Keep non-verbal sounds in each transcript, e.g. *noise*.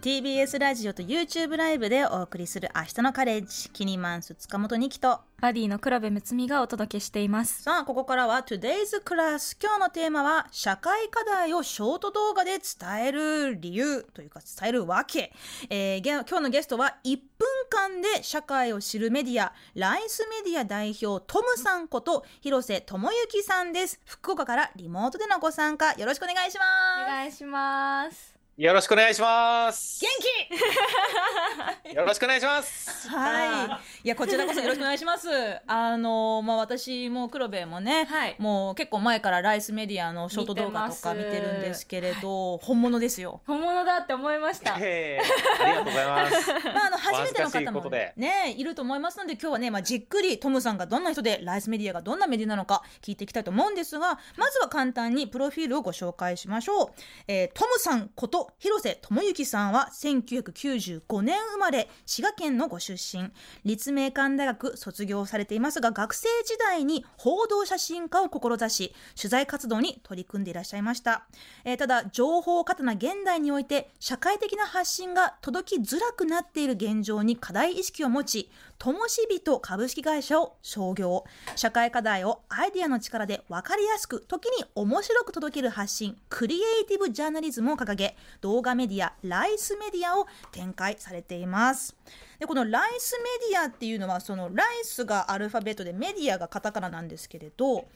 TBS ラジオと YouTube ライブでお送りする明日のカレッジキニマンス塚本二木とバディの黒部睦美がお届けしています。さあここからは Today's Class 今日のテーマは社会課題をショート動画で伝える理由というか伝えるわけ、えー、今日のゲストは1分間で社会を知るメディアライスメディア代表トムさんこと広瀬智之さんです。福岡からリモートでのご参加よろしくお願いします。お願いしますよろしくお願いします。元気よろしくお願いします。はい。いや、こちらこそよろしくお願いします。あの、まあ、私も黒部もね、はい、もう結構前からライスメディアのショート動画とか見てるんですけれど、本物ですよ。本物だって思いました。えー、ありがとうございます。*laughs* まあ、あの、初めての方もね、いると思いますので、今日はね、まあ、じっくりトムさんがどんな人で、ライスメディアがどんなメディアなのか聞いていきたいと思うんですが、まずは簡単にプロフィールをご紹介しましょう。えー、トムさんこと広瀬智之さんは1995年生まれ滋賀県のご出身。立命館大学卒業されていますが学生時代に報道写真家を志し取材活動に取り組んでいらっしゃいました、えー、ただ情報過多な現代において社会的な発信が届きづらくなっている現状に課題意識を持ちともしびと株式会社を創業社会課題をアイデアの力で分かりやすく時に面白く届ける発信クリエイティブジャーナリズムを掲げ動画メディアライスメディアを展開されています。でこのライスメディアっていうのはそのライスがアルファベットでメディアがカタカナなんですけれど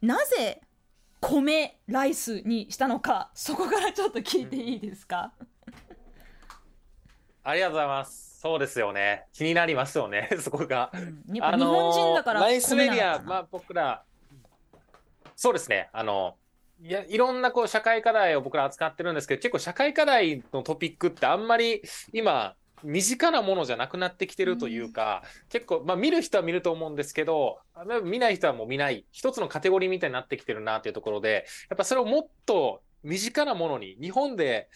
なぜ米ライスにしたのかそこからちょっと聞いていいですか、*laughs* ありがとうございます。そうですよね。気になりますよね、*laughs* そこが。うん、やっぱ日本人だから、ライスメディア、まあ僕ら、そうですね、あの、いや、いろんなこう社会課題を僕ら扱ってるんですけど、結構社会課題のトピックってあんまり今、身近なものじゃなくなってきてるというか、うん、結構、まあ見る人は見ると思うんですけど、見ない人はもう見ない、一つのカテゴリーみたいになってきてるなっていうところで、やっぱそれをもっと身近なものに、日本で、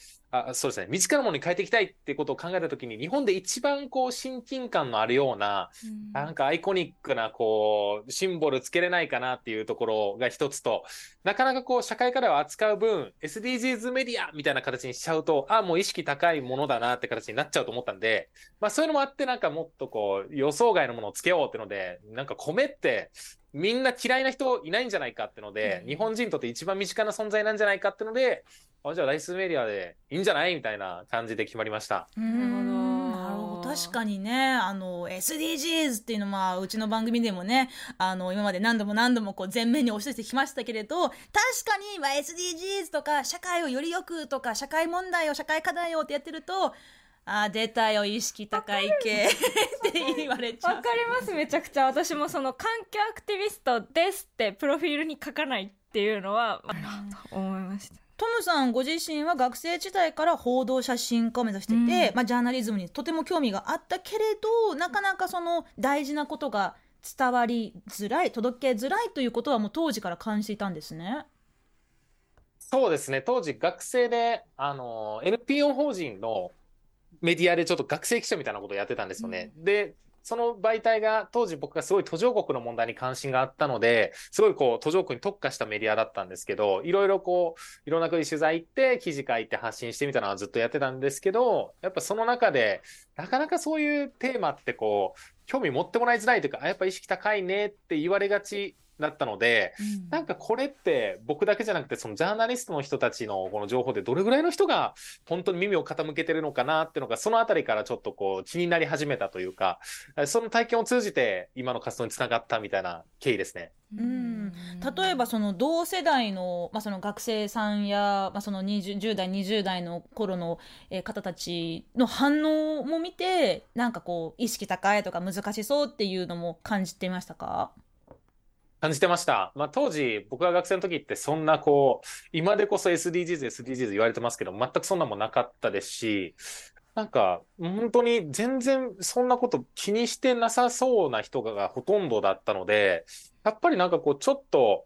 あそうですね、身近なものに変えていきたいっていうことを考えたときに、日本で一番こう親近感のあるような、うん、なんかアイコニックなこう、シンボルつけれないかなっていうところが一つと、なかなかこう、社会課題を扱う分、SDGs メディアみたいな形にしちゃうと、あ、もう意識高いものだなって形になっちゃうと思ったんで、まあそういうのもあって、なんかもっとこう、予想外のものをつけようってので、なんか米って、みんな嫌いな人いないんじゃないかってので、うん、日本人にとって一番身近な存在なんじゃないかってので、あじゃあライスメディアでいいんじゃないみたいな感じで決まりました。なるほど。確かにね、あの、SDGs っていうのは、うちの番組でもね、あの、今まで何度も何度もこう前面に押し出してきましたけれど、確かに、まあ、SDGs とか、社会をより良くとか、社会問題を、社会課題をってやってると、あ出たよ意識高い系って言われちゃう。わかりますめちゃくちゃ。私もその環境アクティビストですってプロフィールに書かないっていうのは、うん、思いましたトムさんご自身は学生時代から報道写真家を目指してて、うん、まあ、ジャーナリズムにとても興味があったけれどなかなかその大事なことが伝わりづらい届けづらいということはもう当時から感じていたんですね。そうですね当時学生であの NPO 法人のメディアでちょっと学生記者みたいなことをやってたんですよね。うん、で、その媒体が当時僕がすごい途上国の問題に関心があったので、すごいこう途上国に特化したメディアだったんですけど、いろいろこう、いろんな国取材行って、記事書いて発信してみたのはずっとやってたんですけど、やっぱその中で、なかなかそういうテーマってこう、興味持ってもらいづらいというか、あやっぱ意識高いねって言われがちだったので、うん、なんかこれって僕だけじゃなくてそのジャーナリストの人たちのこの情報でどれぐらいの人が本当に耳を傾けてるのかなっていうのがそのあたりからちょっとこう気になり始めたというかその体験を通じて今の活動につながったみたいな経緯ですね。うん、例えばその同世代の,、まあその学生さんや、まあ、その 20, 10代20代の頃の方たちの反応も見てなんかこう意識高いとか難しそうっていうのも感じていましたか？感じてました。まあ、当時、僕が学生の時ってそんなこう、今でこそ SDGs、SDGs 言われてますけど、全くそんなもなかったですし、なんか、本当に全然そんなこと気にしてなさそうな人がほとんどだったので、やっぱりなんかこう、ちょっと、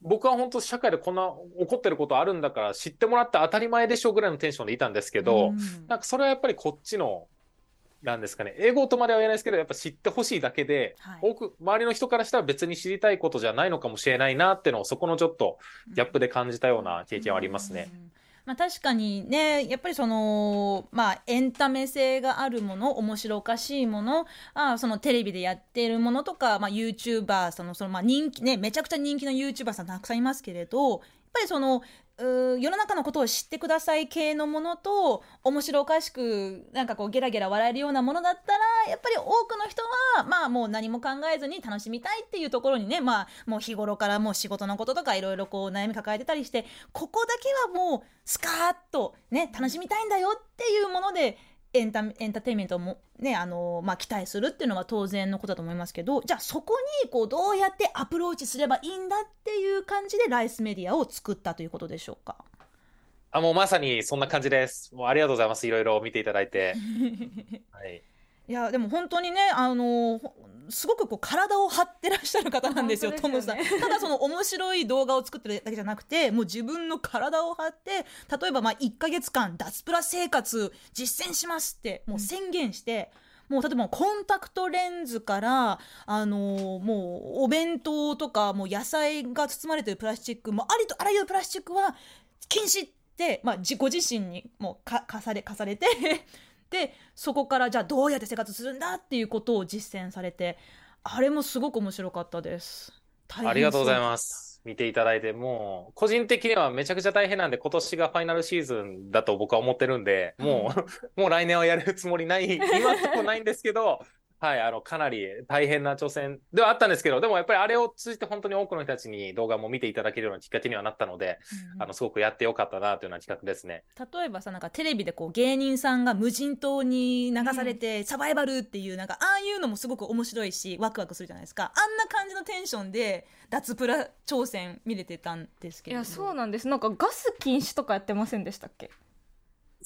僕は本当社会でこんな起こってることあるんだから知ってもらって当たり前でしょぐらいのテンションでいたんですけど、うん、なんかそれはやっぱりこっちのなんですかね、英語とまでは言えないですけど、やっぱ知ってほしいだけで、はい、多く、周りの人からしたら別に知りたいことじゃないのかもしれないなっていうのを、そこのちょっとギャップで感じたような経験はありますね。まあ、確かにねやっぱりそのまあエンタメ性があるもの面白おかしいものあそのテレビでやってるものとか、まあ、YouTuber そのそのまあ人気ねめちゃくちゃ人気の YouTuber さんたくさんいますけれどやっぱりそのう世の中のことを知ってください系のものと面白おかしくなんかこうゲラゲラ笑えるようなものだったらやっぱり多くの人はまあもう何も考えずに楽しみたいっていうところにねまあもう日頃からもう仕事のこととかいろいろこう悩み抱えてたりしてここだけはもうスカーッとね楽しみたいんだよっていうものでエンタエンターテインメントもねあのまあ、期待するっていうのは当然のことだと思いますけどじゃあそこにこうどうやってアプローチすればいいんだっていう感じでライスメディアを作ったということでしょうか？あもうまさにそんな感じです。もうありがとうございます。いろいろ見ていただいて。*laughs* はい、いやでも本当にねあのすごくこう体を張ってらっしゃる方なんですよ、ね、トムさん。ただその面白い動画を作ってるだけじゃなくて、もう自分の体を張って、例えばまあ1ヶ月間脱プラ生活実践しますって、もう宣言して、うん、もう例えばコンタクトレンズから、あのー、もうお弁当とか、もう野菜が包まれてるプラスチック、もうありとあらゆるプラスチックは禁止って、まあ、自己自身にもうか課され、課されてでそこからじゃあどうやって生活するんだっていうことを実践されてあれもすごく面白かったです。ありがとうございます。見ていただいてもう個人的にはめちゃくちゃ大変なんで今年がファイナルシーズンだと僕は思ってるんでもう *laughs* もう来年はやるつもりない今ともないんですけどはい、あの、かなり大変な挑戦ではあったんですけど、でもやっぱりあれを通じて本当に多くの人たちに動画も見ていただけるようなきっかけにはなったので、うん、あの、すごくやってよかったなというような企画ですね。例えばさ、なんかテレビでこう芸人さんが無人島に流されてサバイバルっていう、なんかああいうのもすごく面白いし、ワクワクするじゃないですか。あんな感じのテンションで脱プラ挑戦見れてたんですけど。いや、そうなんです。なんかガス禁止とかやってませんでしたっけ？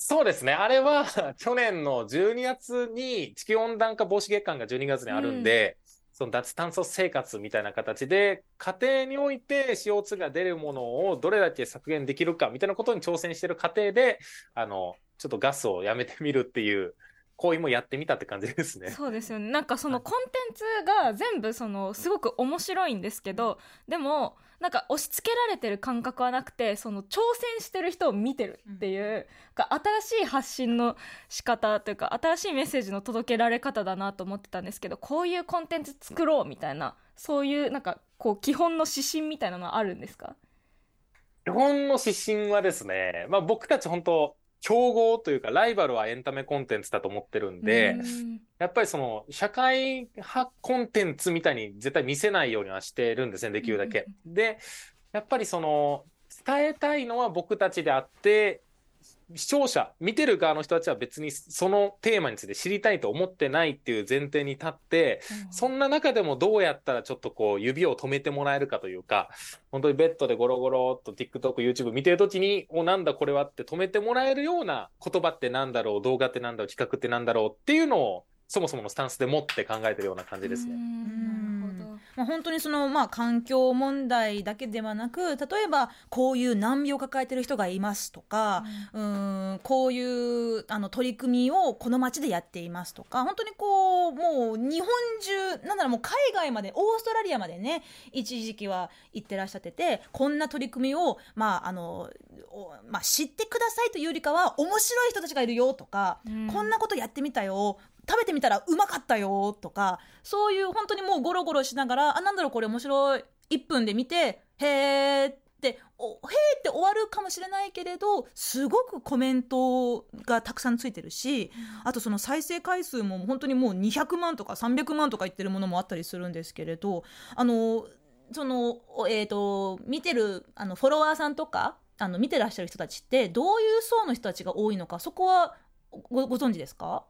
そうですね。あれは *laughs* 去年の12月に地球温暖化防止月間が12月にあるんで、うん、その脱炭素生活みたいな形で、家庭において CO2 が出るものをどれだけ削減できるかみたいなことに挑戦してる過程で、あの、ちょっとガスをやめてみるっていう行為もやってみたって感じですね。そうですよね。なんかそのコンテンツが全部そのすごく面白いんですけど、でもなんか押し付けられてる感覚はなくて、その挑戦してる人を見てるっていう、うん、新しい発信の仕方というか、新しいメッセージの届けられ方だなと思ってたんですけど、こういうコンテンツ作ろうみたいな、そういうなんかこう基本の指針みたいなのはあるんですか？基本の指針はですね、まあ僕たち本当競合というか、ライバルはエンタメコンテンツだと思ってるんで、んやっぱりその、社会派コンテンツみたいに絶対見せないようにはしてるんですね、できるだけ。で、やっぱりその、伝えたいのは僕たちであって、視聴者、見てる側の人たちは別にそのテーマについて知りたいと思ってないっていう前提に立って、うん、そんな中でもどうやったらちょっとこう指を止めてもらえるかというか、本当にベッドでゴロゴロっと TikTok、YouTube 見てるときに、お、なんだこれはって止めてもらえるような言葉ってなんだろう、動画ってなんだろう、企画ってなんだろうっていうのをそもそものスタンスで持って考えてるような感じですね。まあ、本当にその、まあ、環境問題だけではなく例えばこういう難病を抱えてる人がいますとか、うん、んこういうあの取り組みをこの町でやっていますとか本当にこうもう日本中なんならもう海外までオーストラリアまでね一時期は行ってらっしゃっててこんな取り組みを、まああのまあ、知ってくださいというよりかは面白い人たちがいるよとか、うん、こんなことやってみたよ食べてみたらうまかったよとかそういう本当にもうゴロゴロしながらあなんだろうこれ面白い1分で見てへーっておへーって終わるかもしれないけれどすごくコメントがたくさんついてるしあとその再生回数も本当にもう200万とか300万とかいってるものもあったりするんですけれどあのそのえーと、見てるあのフォロワーさんとかあの見てらっしゃる人たちってどういう層の人たちが多いのかそこはごご存知ですか？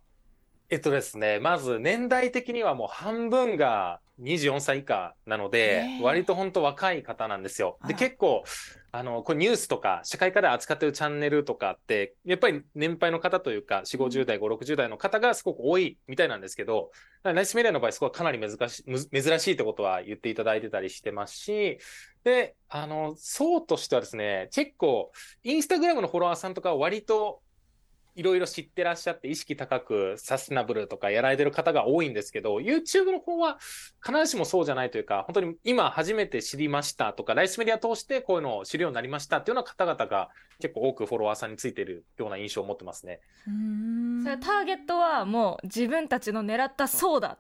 えっとですね、まず年代的にはもう半分が24歳以下なので、割と本当若い方なんですよ。で、結構、あの、これニュースとか社会課題扱ってるチャンネルとかって、やっぱり年配の方というか、4、50代、5、60代の方がすごく多いみたいなんですけど、ナイスメディアの場合、そこはかなり珍しい、珍しいってことは言っていただいてたりしてますし、で、あの、層としてはですね、結構、インスタグラムのフォロワーさんとかは割といろいろ知ってらっしゃって意識高くサステナブルとかやられてる方が多いんですけど、YouTube の方は必ずしもそうじゃないというか、本当に今初めて知りましたとか、ライスメディア通してこういうのを知るようになりましたっていうような方々が結構多くフォロワーさんについているような印象を持ってますね。それターゲットはもう自分たちの狙った層だっ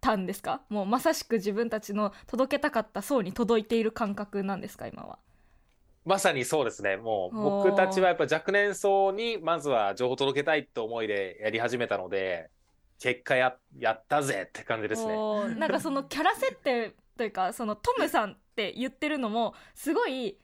たんですか？もうまさしく自分たちの届けたかった層に届いている感覚なんですか今は？まさにそうですね。もう僕たちはやっぱ若年層にまずは情報を届けたいって思いでやり始めたので、結果ややったぜって感じですね。なんかそのキャラ設定というか、そのトムさんって言ってるのも、すごい、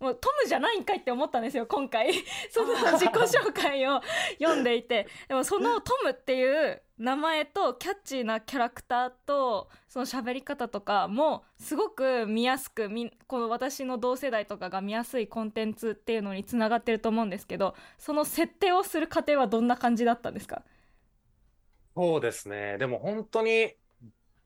もうトムじゃないんかいって思ったんですよ、今回。*laughs* その自己紹介を読んでいて。でもそのトムっていう名前とキャッチーなキャラクターとその喋り方とかもすごく見やすくこの私の同世代とかが見やすいコンテンツっていうのにつながってると思うんですけどその設定をする過程はどんな感じだったんですか？そうですねでも本当に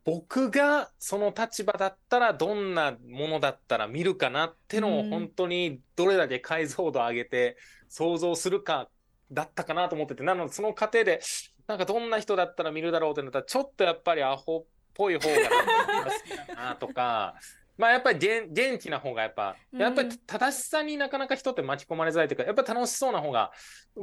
僕がその立場だったらどんなものだったら見るかなってのを本当にどれだけ解像度上げて想像するかだったかなと思っててなのでその過程でなんかどんな人だったら見るだろうってなったら、ちょっとやっぱりアホっぽい方が好きだなとか、まあやっぱり元気な方がやっぱ、やっぱり正しさになかなか人って巻き込まれづらいというか、やっぱり楽しそうな方が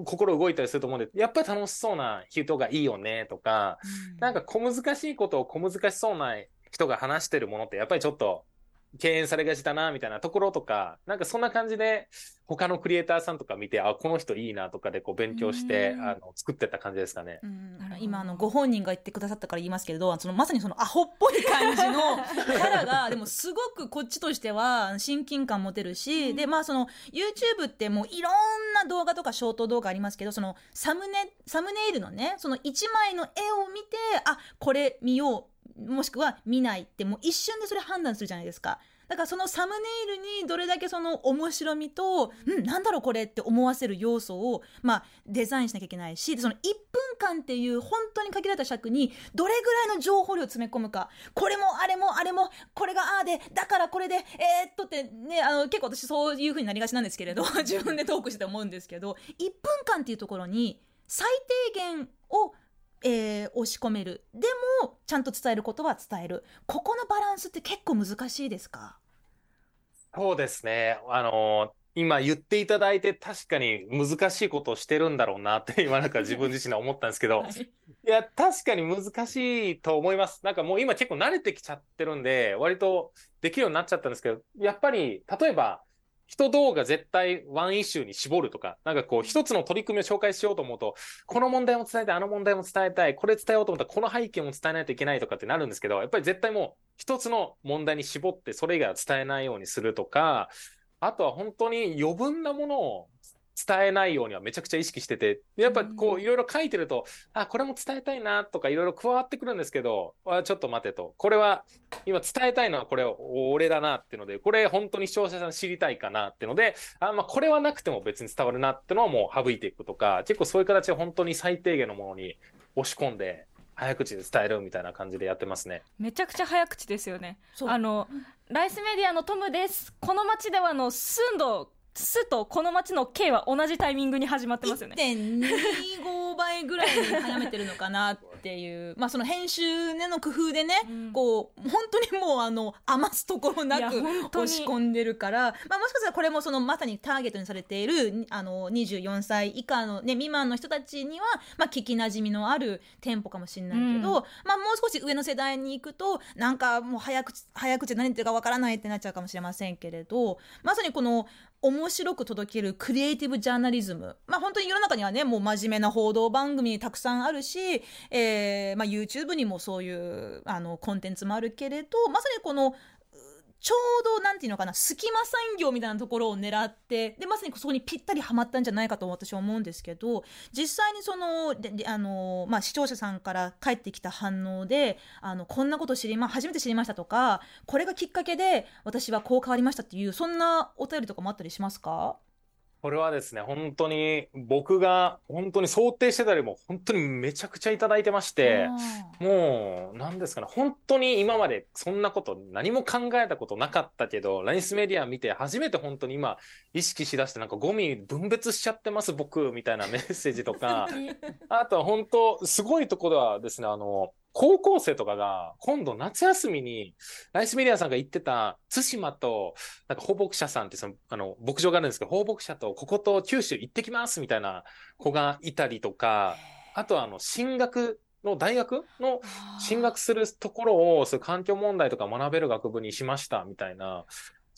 心動いたりすると思うんで、やっぱり楽しそうな人がいいよねとか、なんか小難しいことを小難しそうな人が話してるものってやっぱりちょっと敬遠されがちだな、みたいなところとか、なんかそんな感じで、他のクリエイターさんとか見て、あ、この人いいなとかでこう勉強して、あの、作ってった感じですかね。今、あの、ご本人が言ってくださったから言いますけれど、その、まさにそのアホっぽい感じの *laughs* キャラが、でもすごくこっちとしては親近感持てるし、で、まあその、YouTube ってもういろんな動画とかショート動画ありますけど、その、サムネ、サムネイルのね、その1枚の絵を見て、あ、これ見よう。もしくは見ないってもう一瞬でそれ判断するじゃないですか。だからそのサムネイルにどれだけその面白みと、うん、なんだろうこれって思わせる要素を、まあ、デザインしなきゃいけないし、その1分間っていう本当に限られた尺にどれぐらいの情報量を詰め込むか、これもあれもあれも、これがああで、だからこれで、えー、っとってね、あの、結構私そういう風になりがちなんですけれど、*laughs* 自分でトークしてて思うんですけど、1分間っていうところに最低限をえー、押し込める。でもちゃんと伝えることは伝える。ここのバランスって結構難しいですか？そうですね。あの今言っていただいて確かに難しいことをしてるんだろうなって今なんか自分自身は思ったんですけど、*laughs* はい、いや確かに難しいと思います。なんかもう今結構慣れてきちゃってるんで割とできるようになっちゃったんですけどやっぱり例えば人動画絶対ワンイシューに絞るとか、なんかこう一つの取り組みを紹介しようと思うと、この問題も伝えたい、あの問題も伝えたい、これ伝えようと思ったらこの背景も伝えないといけないとかってなるんですけど、やっぱり絶対もう一つの問題に絞ってそれ以外は伝えないようにするとか、あとは本当に余分なものを伝えないようにはめちゃくちゃ意識してて、やっぱこういろいろ書いてると、あ、これも伝えたいなとかいろいろ加わってくるんですけど、あちょっと待てと。これは、今伝えたいのはこれ俺だなっていうので、これ本当に視聴者さん知りたいかなっていうので、あ、まあこれはなくても別に伝わるなっていうのはもう省いていくとか、結構そういう形で本当に最低限のものに押し込んで、早口で伝えるみたいな感じでやってますね。めちゃくちゃ早口ですよね。あの、ライスメディアのトムです。この街ではの住んどすとこの街の K は同じタイミングに始まってますよね。1.25倍ぐらいに早めてるのかなっていう、*laughs* まあその編集での工夫でね、うん、こう、本当にもうあの、余すところなく押し込んでるから、まあもしかしたらこれもそのまさにターゲットにされている、あの、24歳以下のね、未満の人たちには、まあ聞き馴染みのある店舗かもしれないけど、うん、まあもう少し上の世代に行くと、なんかもう早口、早口何言ってるかわからないってなっちゃうかもしれませんけれど、まさにこの、面白く届けるクリエイティブジャーナリズム。まあ本当に世の中にはね、もう真面目な報道番組たくさんあるし、えー、まあ YouTube にもそういうあのコンテンツもあるけれど、まさにこのちょうど、なんていうのかな、隙間産業みたいなところを狙って、で、まさにそこにぴったりはまったんじゃないかと私は思うんですけど、実際にその、あの、まあ、視聴者さんから返ってきた反応で、あの、こんなこと知りま、初めて知りましたとか、これがきっかけで私はこう変わりましたっていう、そんなお便りとかもあったりしますか？これはですね、本当に僕が本当に想定してたよりも本当にめちゃくちゃいただいてまして、もう、なんですかね、本当に今までそんなこと何も考えたことなかったけど、ライスメディア見て初めて本当に今意識しだしてなんかゴミ分別しちゃってます僕みたいなメッセージとか、あとは本当すごいところはですね、あの、高校生とかが今度夏休みにライスメディアさんが言ってた対馬となんか放牧者さんってそのあの牧場があるんですけど放牧者とここと九州行ってきますみたいな子がいたりとかあとはあの進学の大学の進学するところをそういう環境問題とか学べる学部にしましたみたいな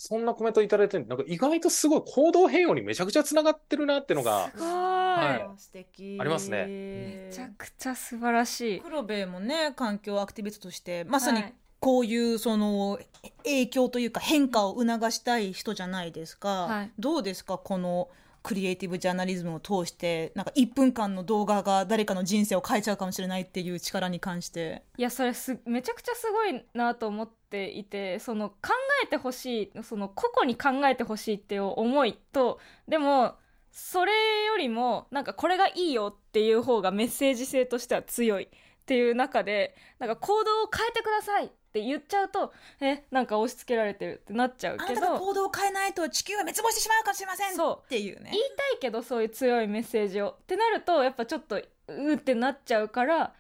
そんなコメントいただいてるんでなんか意外とすごい行動変容にめちゃくちゃつながってるなっていうのがすごい、はい。素敵。ありますね。めちゃくちゃ素晴らしい。黒部もね環境アクティビストとしてまさにはいこういうその影響というか変化を促したい人じゃないですか、はい。どうですかこのクリエイティブジャーナリズムを通してなんか1分間の動画が誰かの人生を変えちゃうかもしれないっていう力に関して。いやそれすめちゃくちゃすごいなと思っていてその考えてほしいその個々に考えてほしいっていう思いとでもそれよりもなんかこれがいいよっていう方がメッセージ性としては強いっていう中でなんか行動を変えてくださいって言っちゃうとえなんか押し付けられてるってなっちゃうけど。行動を変えないと地球が滅亡してしまうかもしれませんそう。っていうね。言いたいけどそういう強いメッセージをってなるとやっぱちょっとうーってなっちゃうから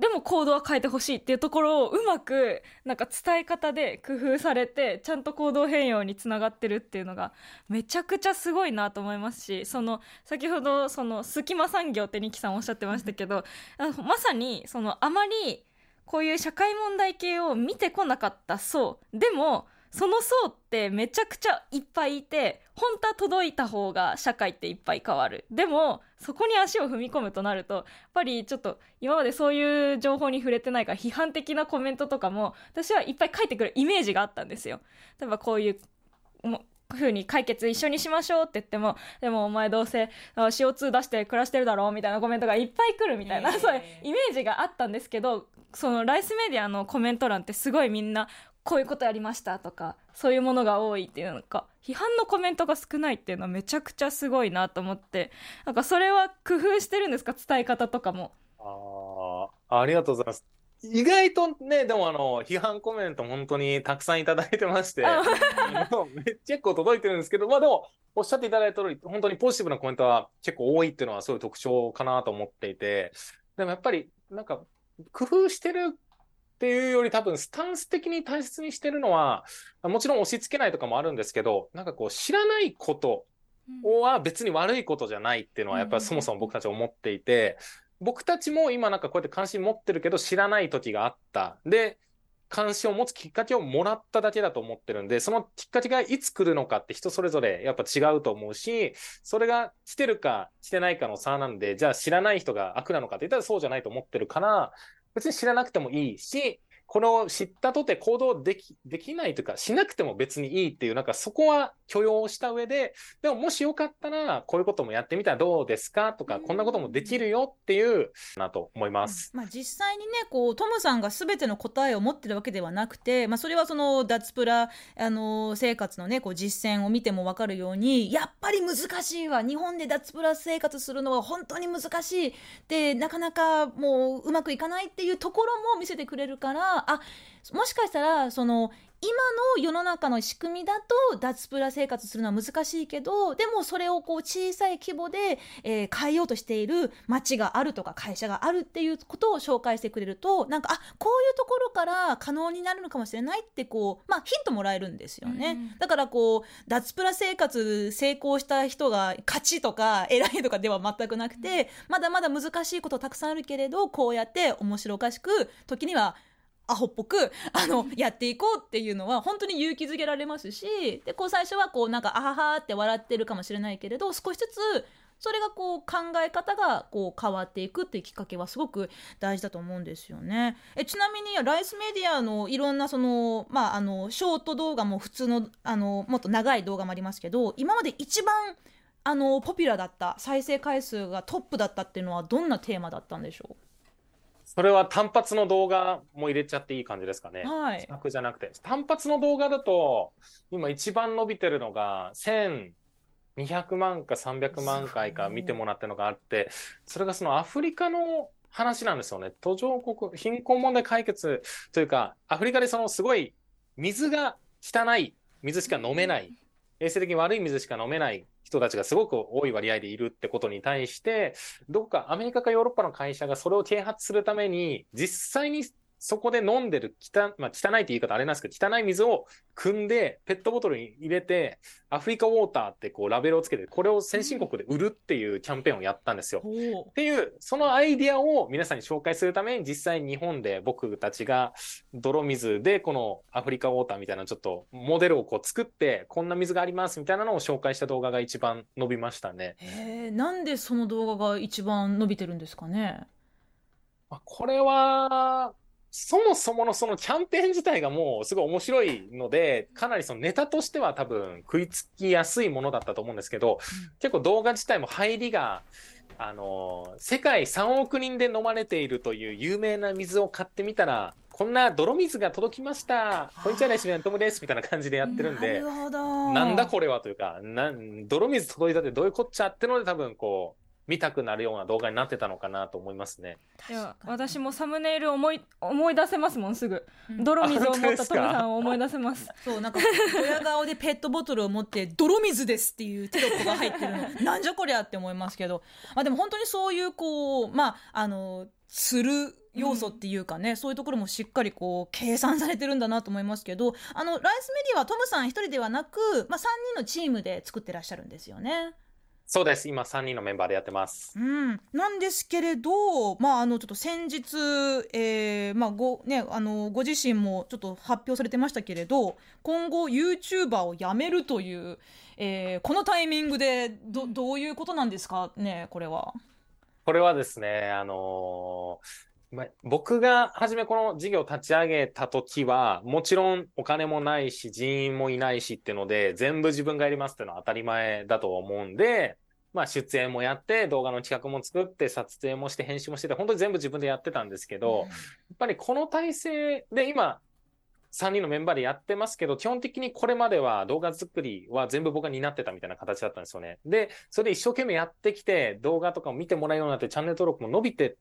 でも行動は変えてほしいっていうところをうまくなんか伝え方で工夫されてちゃんと行動変容につながってるっていうのがめちゃくちゃすごいなと思いますしその先ほどその隙間産業ってニキさんおっしゃってましたけどまさにそのあまりこういう社会問題系を見てこなかった層。でもその層ってめちゃくちゃいっぱいいて本当は届いた方が社会っていっぱい変わる。でもそこに足を踏み込むとなるとやっぱりちょっと今までそういう情報に触れてないから批判的なコメントとかも私はいっぱい書いてくるイメージがあったんですよ。例えばこういうもこういう風に解決一緒にしましょうって言ってもでもお前どうせあ CO2 出して暮らしてるだろうみたいなコメントがいっぱい来るみたいな、えーそういうイメージがあったんですけどそのライスメディアのコメント欄ってすごいみんなこういうことやりましたとかそういうものが多いっていうのか批判のコメントが少ないっていうのはめちゃくちゃすごいなと思ってなんかそれは工夫してるんですか？伝え方とかも。ああ、ありがとうございます。意外とね、でもあの、批判コメント本当にたくさんいただいてまして、結構届いてるんですけど、まあでも、おっしゃっていただいた通り、本当にポジティブなコメントは結構多いっていうのはそういう特徴かなと思っていて、でもやっぱり、なんか、工夫してるっていうより多分スタンス的に大切にしてるのは、もちろん押し付けないとかもあるんですけど、なんかこう知らないことは別に悪いことじゃないっていうのはやっぱりそもそも僕たち思っていて、僕たちも今なんかこうやって関心持ってるけど知らない時があった。で、関心を持つきっかけをもらっただけだと思ってるんで、そのきっかけがいつ来るのかって人それぞれやっぱ違うと思うし、それが来てるか来てないかの差なんで、じゃあ知らない人が悪なのかって言ったらそうじゃないと思ってるから、別に知らなくてもいいし、これを知ったとて行動でき、できないというか、しなくても別にいいっていう、なんかそこは許容した上で、でももしよかったら、こういうこともやってみたらどうですか？とか、こんなこともできるよっていう、なと思います。まあ、実際にねこうトムさんが全ての答えを持ってるわけではなくて、まあ、それはその脱プラあの生活のねこう実践を見ても分かるようにやっぱり難しいわ。日本で脱プラ生活するのは本当に難しい。でなかなかもううまくいかないっていうところも見せてくれるからあもしかしたらその今の世の中の仕組みだと脱プラ生活するのは難しいけどでもそれをこう小さい規模で、えー変えようとしている町があるとか会社があるっていうことを紹介してくれるとなんかあこういうところから可能になるのかもしれないってこう、まあ、ヒントもらえるんですよね、うんだからこう脱プラ生活成功した人が勝ちとか偉いとかでは全くなくてまだまだ難しいことたくさんあるけれどこうやって面白おかしく時にはアホっぽくあのやっていこうっていうのは本当に勇気づけられますしでこう最初はこうなんかあははって笑ってるかもしれないけれど少しずつそれがこう考え方がこう変わっていくっていうきっかけはすごく大事だと思うんですよね。えちなみにライスメディアのいろんなそのまああのショート動画も普通のあのもっと長い動画もありますけど今まで一番あのポピュラーだった再生回数がトップだったっていうのはどんなテーマだったんでしょう？それは単発の動画も入れちゃっていい感じですかねう。はい企。画じゃなくて。単発の動画だと、今一番伸びてるのが、1200 200万か300万回か見てもらったのがあって、それがそのアフリカの話なんですよね。途上国、貧困問題解決というか、アフリカでそのすごい水が汚い水しか飲めない、衛生的に悪い水しか飲めない人たちがすごく多い割合でいるってことに対して、どこかアメリカかヨーロッパの会社がそれを啓発するために、実際にそこで飲んでる汚,、まあ、汚いって言い方あれなんですけど、汚い水を汲んで、ペットボトルに入れて、アフリカウォーターってこうラベルをつけて、これを先進国で売るっていうキャンペーンをやったんですよ。っていう、そのアイディアを皆さんに紹介するために、実際日本で僕たちが泥水でこのアフリカウォーターみたいなちょっとモデルをこう作って、こんな水がありますみたいなのを紹介した動画が一番伸びましたね。へなんでその動画が一番伸びてるんですかね？これは、そもそものそのキャンペーン自体がもうすごい面白いので、かなりそのネタとしては多分食いつきやすいものだったと思うんですけど、結構動画自体も入りが、あの、世界3億人で飲まれているという有名な水を買ってみたら、こんな泥水が届きました。こんにちは、レシピのトムです。みたいな感じでやってるんで、ななんだこれはというか、な泥水届いたってどういうこっちゃってので多分こう、見たくなるような動画になってたのかなと思いますね。いや私もサムネイル思い思い出せますもんすぐ、泥水を持ったトムさんを思い出せます。そうなんか親顔でペットボトルを持って泥水ですっていうテロップが入ってるの。*laughs* なんじゃこりゃって思いますけど、まあ、でも本当にそういうこうまああのする要素っていうかね、うん、そういうところもしっかりこう計算されてるんだなと思いますけどあのライスメディアはトムさん一人ではなく、まあ、3人のチームで作ってらっしゃるんですよね。そうです。今3人のメンバーでやってます。うん。なんですけれど、まあ、あの、ちょっと先日、えー、まあ、ご、ね、あの、ご自身もちょっと発表されてましたけれど、今後 YouTuber を辞めるという、えー、このタイミングで、ど、どういうことなんですか？ね、これは。これはですね、あのーま僕が初めこの事業を立ち上げた時は、もちろんお金もないし、人員もいないしっていうので、全部自分がやりますっていうのは当たり前だと思うんで、まあ出演もやって、動画の企画も作って、撮影もして、編集もしてて、本当に全部自分でやってたんですけど、やっぱりこの体制で今、3人のメンバーでやってますけど、基本的にこれまでは動画作りは全部僕が担ってたみたいな形だったんですよね。で、それで一生懸命やってきて、動画とかも見てもらうようになって、チャンネル登録も伸びて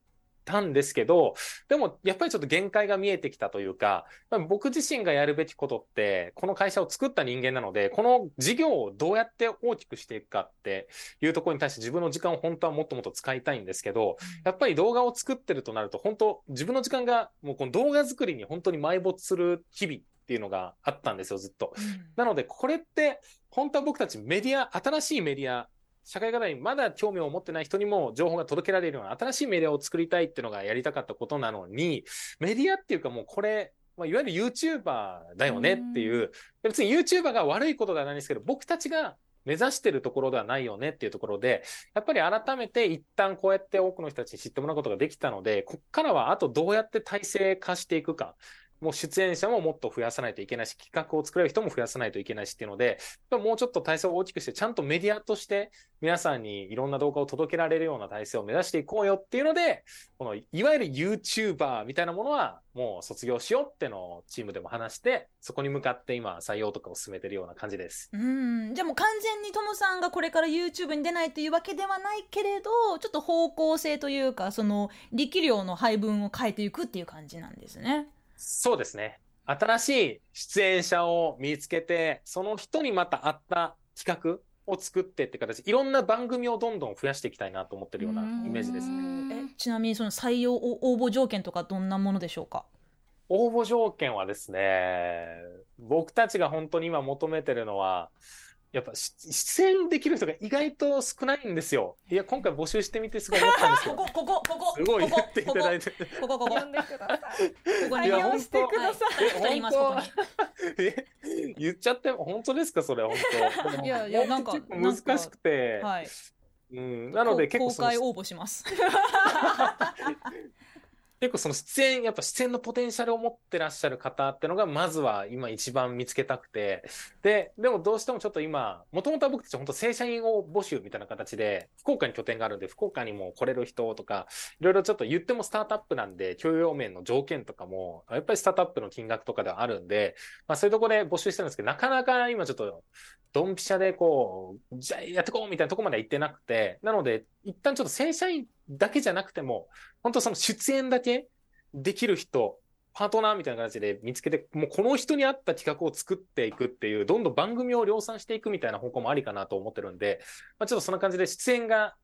たんですけど、でもやっぱりちょっと限界が見えてきたというか、僕自身がやるべきことって、この会社を作った人間なので、この事業をどうやって大きくしていくかっていうところに対して自分の時間を本当はもっともっと使いたいんですけど、やっぱり動画を作ってるとなると、本当自分の時間がもうこの動画作りに本当に埋没する日々っていうのがあったんですよ、ずっと。なので、これって、本当は僕たちメディア、新しいメディア社会課題にまだ興味を持ってない人にも情報が届けられるような新しいメディアを作りたいっていうのがやりたかったことなのに、メディアっていうかもうこれ、まあ、いわゆる YouTuber だよねっていう、別に YouTuber が悪いことではないんですけど、僕たちが目指してるところではないよねっていうところで、やっぱり改めて一旦こうやって多くの人たちに知ってもらうことができたので、こっからはあとどうやって体制化していくか。もう出演者ももっと増やさないといけないし、企画を作れる人も増やさないといけないしっていうので、もうちょっと体制を大きくして、ちゃんとメディアとして皆さんにいろんな動画を届けられるような体制を目指していこうよっていうので、このいわゆる YouTuber みたいなものはもう卒業しようってのをチームでも話して、そこに向かって今採用とかを進めてるような感じです。うん。じゃあもう完全にトモさんがこれから YouTube に出ないというわけではないけれど、ちょっと方向性というか、その力量の配分を変えていくっていう感じなんですね。そうですね。新しい出演者を見つけて、その人にまた合った企画を作ってって形、いろんな番組をどんどん増やしていきたいなと思ってるようなイメージですね。ちなみにその採用応募条件とかどんなものでしょうか？応募条件はですね、僕たちが本当に今求めてるのは、やっぱ出演できる人が意外と少ないんですよ。いや、今回募集してみてすごい思ったんですよ。*laughs* ここ、ここ、ここ。すごい言っていただいて。ここ、ここ。呼んでください。ここに呼してください。います、ここに。え、言っちゃって、本当ですか、それ、本当。いや、いや、なんか。難しくて。はい。うん、なので結構公開応募します。*laughs* 結構その出演、やっぱ出演のポテンシャルを持ってらっしゃる方ってのが、まずは今一番見つけたくて、で、でもどうしてもちょっと今、もともとは僕たち本当正社員を募集みたいな形で、福岡に拠点があるんで、福岡にも来れる人とか、いろいろちょっと言ってもスタートアップなんで、教養面の条件とかも、やっぱりスタートアップの金額とかではあるんで、まあそういうとこで募集してるんですけど、なかなか今ちょっと、ドンピシャでこう、じゃあやってこうみたいなとこまで行ってなくて、なので、一旦ちょっと正社員だけじゃなくても、本当その出演だけできる人、パートナーみたいな形で見つけて、もうこの人に合った企画を作っていくっていう、どんどん番組を量産していくみたいな方向もありかなと思ってるんで、まあ、ちょっとそんな感じで出演が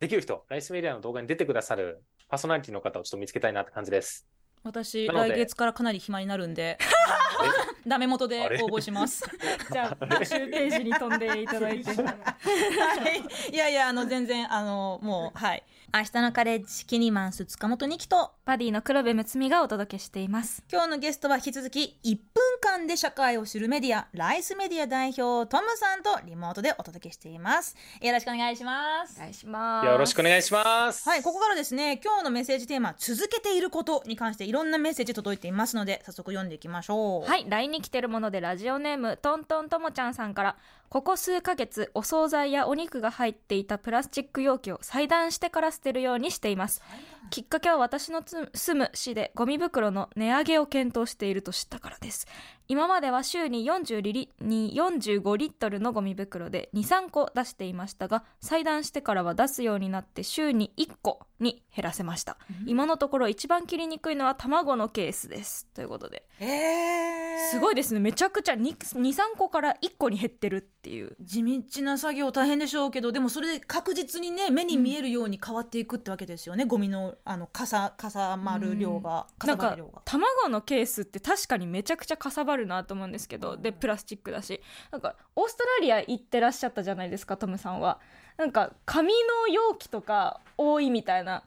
できる人、ライスメディアの動画に出てくださるパーソナリティの方をちょっと見つけたいなって感じです。私来月からかなり暇になるんで *laughs* ダメ元で応募します。*laughs* じゃあ募集ページに飛んでいただいて。はい、いやいやあの全然あのもうはい。明日のカレッジキニマンス塚本二木とバディの黒部睦美がお届けしています。今日のゲストは引き続き1分間で社会を知るメディアライスメディア代表トムさんとリモートでお届けしています。よろしくお願いします。お願いします。よろしくお願いします。はいここからですね今日のメッセージテーマ続けていることに関していろんなメッセージ届いていますので早速読んでいきましょう。はい LINE に来てるものでラジオネームトントンともちゃんさんからここ数ヶ月お惣菜やお肉が入っていたプラスチック容器を裁断してから捨てるようにしています。きっかけは私の住む市でゴミ袋の値上げを検討していると知ったからです。今までは週に40リに45リットルのゴミ袋で23個出していましたが裁断してからは出すようになって週に1個に減らせました、うん、今のところ一番切りにくいのは卵のケースです。ということで、えー、すごいですね。めちゃくちゃ23個から1個に減ってるっていう。地道な作業大変でしょうけどでもそれで確実にね目に見えるように変わっていくってわけですよね、うん、ゴミのあのかさかさまる量が、うん、なんか卵のケースって確かにめちゃくちゃかさばるなと思うんですけどでプラスチックだし。なんかオーストラリア行ってらっしゃったじゃないですかトムさんは。なんか紙の容器とか多いみたいな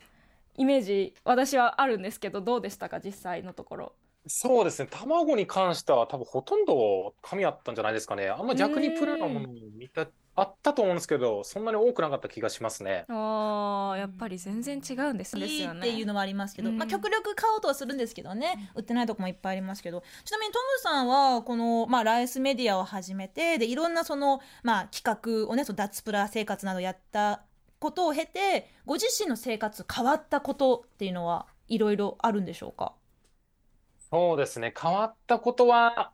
イメージ私はあるんですけどどうでしたか実際のところそうですね。卵に関しては多分ほとんど紙あったんじゃないですかね。あんま逆にプラのものを見たあったと思うんですけど、そんなに多くなかった気がしますね。ああ、やっぱり全然違うんですね。いいっていうのはありますけど、うん、まあ極力買おうとはするんですけどね、売ってないとこもいっぱいありますけど、ちなみにトムさんはこのまあライスメディアを始めて、でいろんなそのまあ企画をね、その脱プラ生活などやったことを経て、ご自身の生活変わったことっていうのはいろいろあるんでしょうか？そうですね、変わったことは。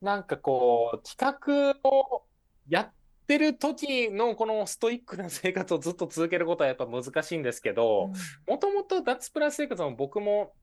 なんかこう、企画をやっってる時のこのストイックな生活をずっと続けることはやっぱ難しいんですけど、もともと脱プラス生活も僕も、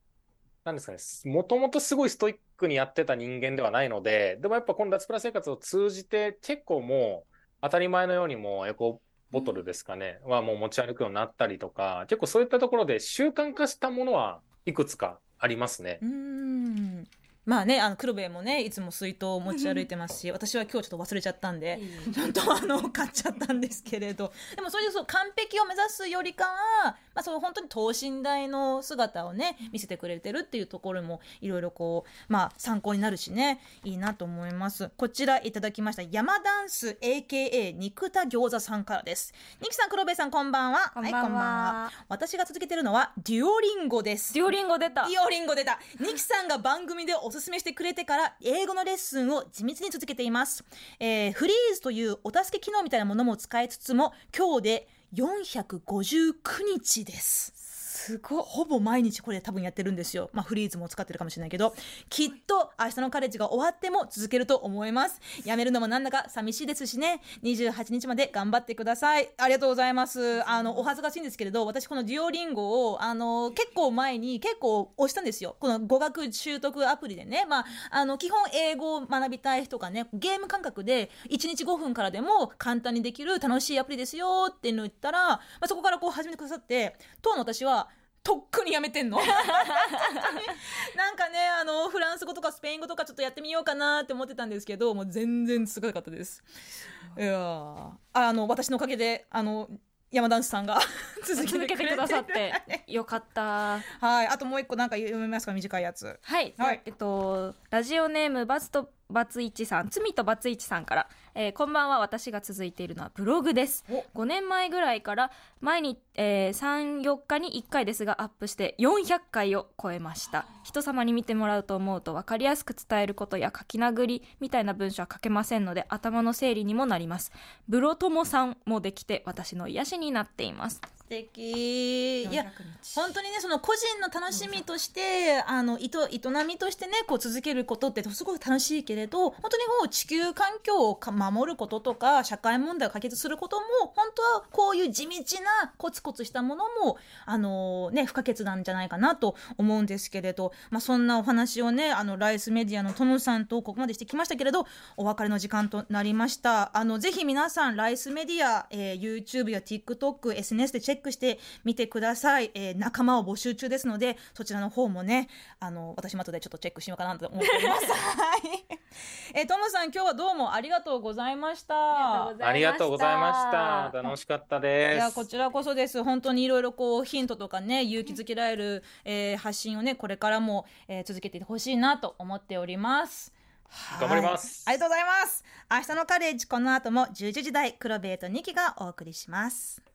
なんですかね、もともとすごいストイックにやってた人間ではないので、でもやっぱこの脱プラス生活を通じて結構もう当たり前のようにもうエコボトルですかね、はもう持ち歩くようになったりとか、結構そういったところで習慣化したものはいくつかありますね。うんまあねあの黒部もねいつも水筒を持ち歩いてますし私は今日ちょっと忘れちゃったんでちゃんとあの *laughs* 買っちゃったんですけれどでもそれでそう完璧を目指すよりかは、まあ、そう本当に等身大の姿をね見せてくれてるっていうところもいろいろこうまあ参考になるしねいいなと思います。こちらいただきました山ダンス AKA 肉田餃子さんからです。ニキさん黒部さんこんばんは。は。いこんばんは。私が続けてるのはデュオリンゴです。デュオリンゴ出た。デュオリンゴ出た。ニキさんが番組でおすすめしてくれてから英語のレッスンを地道に続けています、えー、フリーズというお助け機能みたいなものも使いつつも今日で459日です。すごいほぼ毎日これ多分やってるんですよ。まあフリーズも使ってるかもしれないけど、きっと明日のカレッジが終わっても続けると思います。やめるのもなんだか寂しいですしね。28日まで頑張ってください。ありがとうございます。あの、お恥ずかしいんですけれど、私このデュオリンゴを、あの、結構前に結構押したんですよ。この語学習得アプリでね。まあ、あの、基本英語を学びたい人がね、ゲーム感覚で1日5分からでも簡単にできる楽しいアプリですよっていうのを言ったら、まあ、そこからこう始めてくださって、当の私は、とっくにやめてんの？*laughs* なんかねあのフランス語とかスペイン語とかちょっとやってみようかなって思ってたんですけどもう全然すごかったです。いやあの私のおかげであの山田さんが *laughs* 続けてくださってよかった。はい。あともう一個なんか読めますか？短いやつ。はい、はい、えっとラジオネームバツとバツイチさん罪とバツイチさんからえーこんばんは。私が続いているのはブログです。5年前ぐらいから毎日、えー、34日に1回ですがアップして400回を超えました。人様に見てもらうと思うと分かりやすく伝えることや書き殴りみたいな文章は書けませんので頭の整理にもなります。ブロ友さんもできて私の癒しになっています。素敵。いや本当にねその個人の楽しみとしてあの営営みとしてねこう続けることってすごく楽しいけれど本当にこう地球環境をか守ることとか社会問題を解決することも本当はこういう地道なコツコツしたものもあのね不可欠なんじゃないかなと思うんですけれど、まあ、そんなお話をねあのライスメディアのトムさんとここまでしてきましたけれどお別れの時間となりました。あのぜひ皆さんライスメディア、えー YouTube や TikTok、SNS でチェックしてみてください、えー仲間を募集中ですのでそちらの方もねあの私も後でちょっとチェックしようかなと思っております。*laughs* はい、えートムさん今日はどうもありがとうございました。ありがとうございました。楽しかったいです。やこちらこそです。本当にいろいろこうヒントとかね勇気づけられる、えー発信をねこれからも、えー続けていってほしいなと思っております。はい。頑張ります。ありがとうございます。明日のカレッジこの後も10時台黒ベーとニキがお送りします